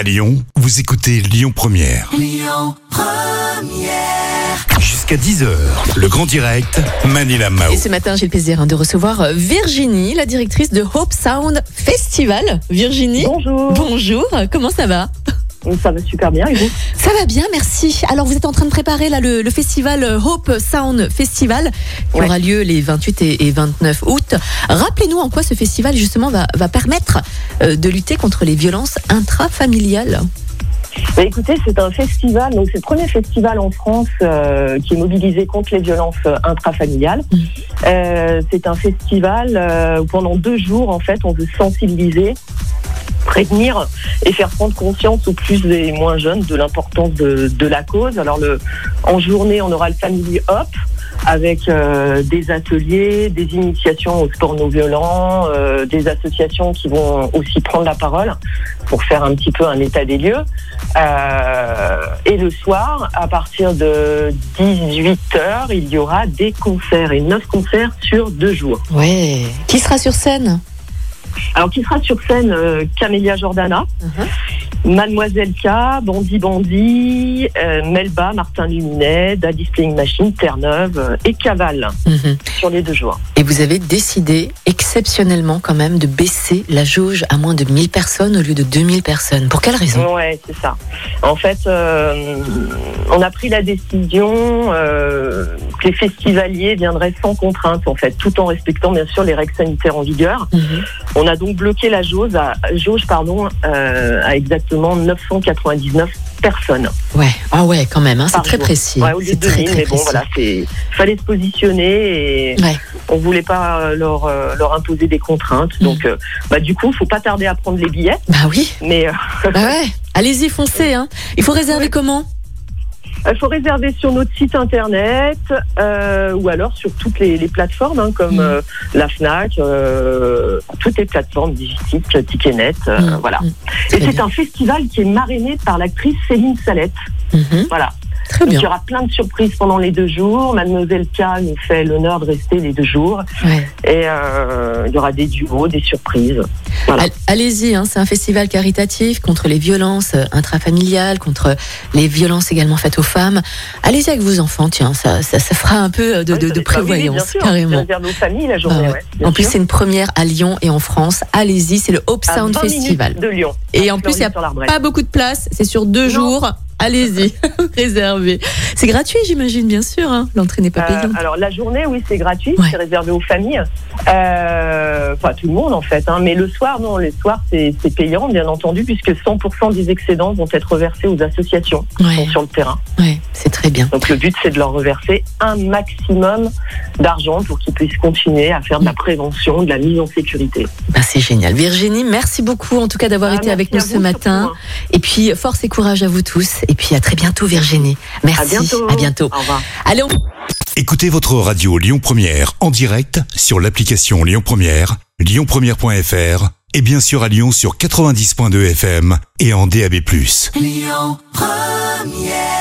À Lyon, vous écoutez Lyon Première. Jusqu'à 10h, le grand direct, Manila Mao. Et ce matin, j'ai le plaisir hein, de recevoir euh, Virginie, la directrice de Hope Sound Festival. Virginie, Bonjour. bonjour, comment ça va? Ça va super bien et vous Ça va bien, merci. Alors, vous êtes en train de préparer là, le, le festival euh, Hope Sound Festival qui Ouais. aura lieu les 28 et, et 29 août. Rappelez-nous en quoi ce festival justement va, va permettre euh, de lutter contre les violences intrafamiliales. Bah, Écoutez, c'est un festival, donc c'est le premier festival en France euh, qui est mobilisé contre les violences intrafamiliales. Mm. Euh, c'est un festival euh, où pendant deux jours, en fait, on veut sensibiliser, prévenir et faire prendre conscience aux plus et moins jeunes de l'importance de, la cause. Alors, le, en journée, on aura le Family Hop avec euh, des ateliers, des initiations au sport non violent, euh, des associations qui vont aussi prendre la parole pour faire un petit peu un état des lieux. Euh, et le soir, à partir de 18h, il y aura des concerts et neuf concerts sur deux jours. Ouais. Qui sera sur scène? Alors, qui sera sur scène euh, Camélia Jordana, Mademoiselle K, Bandit Bandit, euh, Melba, Martin Luminet, Daddy Playing Machine, Terre-Neuve euh, et Caval Mhm. sur les deux jours. Et vous avez décidé exceptionnellement quand même de baisser la jauge à moins de 1000 personnes au lieu de 2000 personnes. Pour quelle raison? Ouais, c'est ça. En fait, euh, on a pris la décision les festivaliers viendraient sans contrainte, en fait, tout en respectant bien sûr les règles sanitaires en vigueur. Mhm. On a donc bloqué la jauge à, jauge, pardon, euh, à exactement 999 personnes. Ouais, ah ouais, quand même, hein, c'est très jour. précis. Ouais, au lieu de très 2000, très mais bon, précis. voilà, c'est fallait se positionner et Ouais. on voulait pas euh, leur euh, leur imposer des contraintes. Mm. Donc, euh, bah du coup, faut pas tarder à prendre les billets, Bah oui, mais euh, bah ouais. Allez-y, foncez. Hein. Il faut réserver comment? Il faut réserver sur notre site internet euh, ou alors sur toutes les, les plateformes hein, comme Mm. euh, la Fnac, euh, toutes les plateformes Digitic, Ticketnet, euh, Mm, voilà. mm. Et c'est un festival qui est marrainé par l'actrice Céline Salette. Mhm. Voilà. Très Donc, il y aura plein de surprises pendant les deux jours. Mademoiselle K nous fait l'honneur de rester les deux jours. Ouais. Et euh, il y aura des duos, des surprises. Voilà. Allez-y, hein, c'est un festival caritatif contre les violences euh, intrafamiliales, contre les violences également faites aux femmes. Allez-y avec vos enfants, tiens, ça, ça, ça fera un peu euh, de, Ouais, de- de ah prévoyance, sûr. carrément. Aux familles la journée. Ah ouais. En plus, c'est une première à Lyon et en France. Allez-y, c'est le Hope Sound 20 minutes Festival. de Lyon. Et en plus, il y a. Pas beaucoup de place, c'est sur deux Non. jours. Allez-y, réservé. C'est gratuit, j'imagine, bien sûr. hein. L'entrée n'est pas Euh, payante. alors la journée, oui, c'est gratuit, Ouais. c'est réservé aux familles, euh, enfin tout le monde en fait. Hein, mais le soir, non, le soir c'est payant, bien entendu, puisque 100% des excédents vont être reversés aux associations qui Ouais. sont sur le terrain. Ouais, c'est très bien. Donc le but, c'est de leur reverser un maximum d'argent pour qu'ils puissent continuer à faire de la prévention, de la mise en sécurité. Ben, c'est génial. Virginie, merci beaucoup en tout cas d'avoir Ah, été avec nous ce matin. surtout, Et puis, force et courage à vous tous. Et puis, à très bientôt, Virginie. Merci. À bientôt. À bientôt. Au revoir. Allez, on... Écoutez votre radio Lyon Première en direct sur l'application Lyon Première, lyonpremière.fr et bien sûr à Lyon sur 90.2 FM et en DAB+. Lyon Première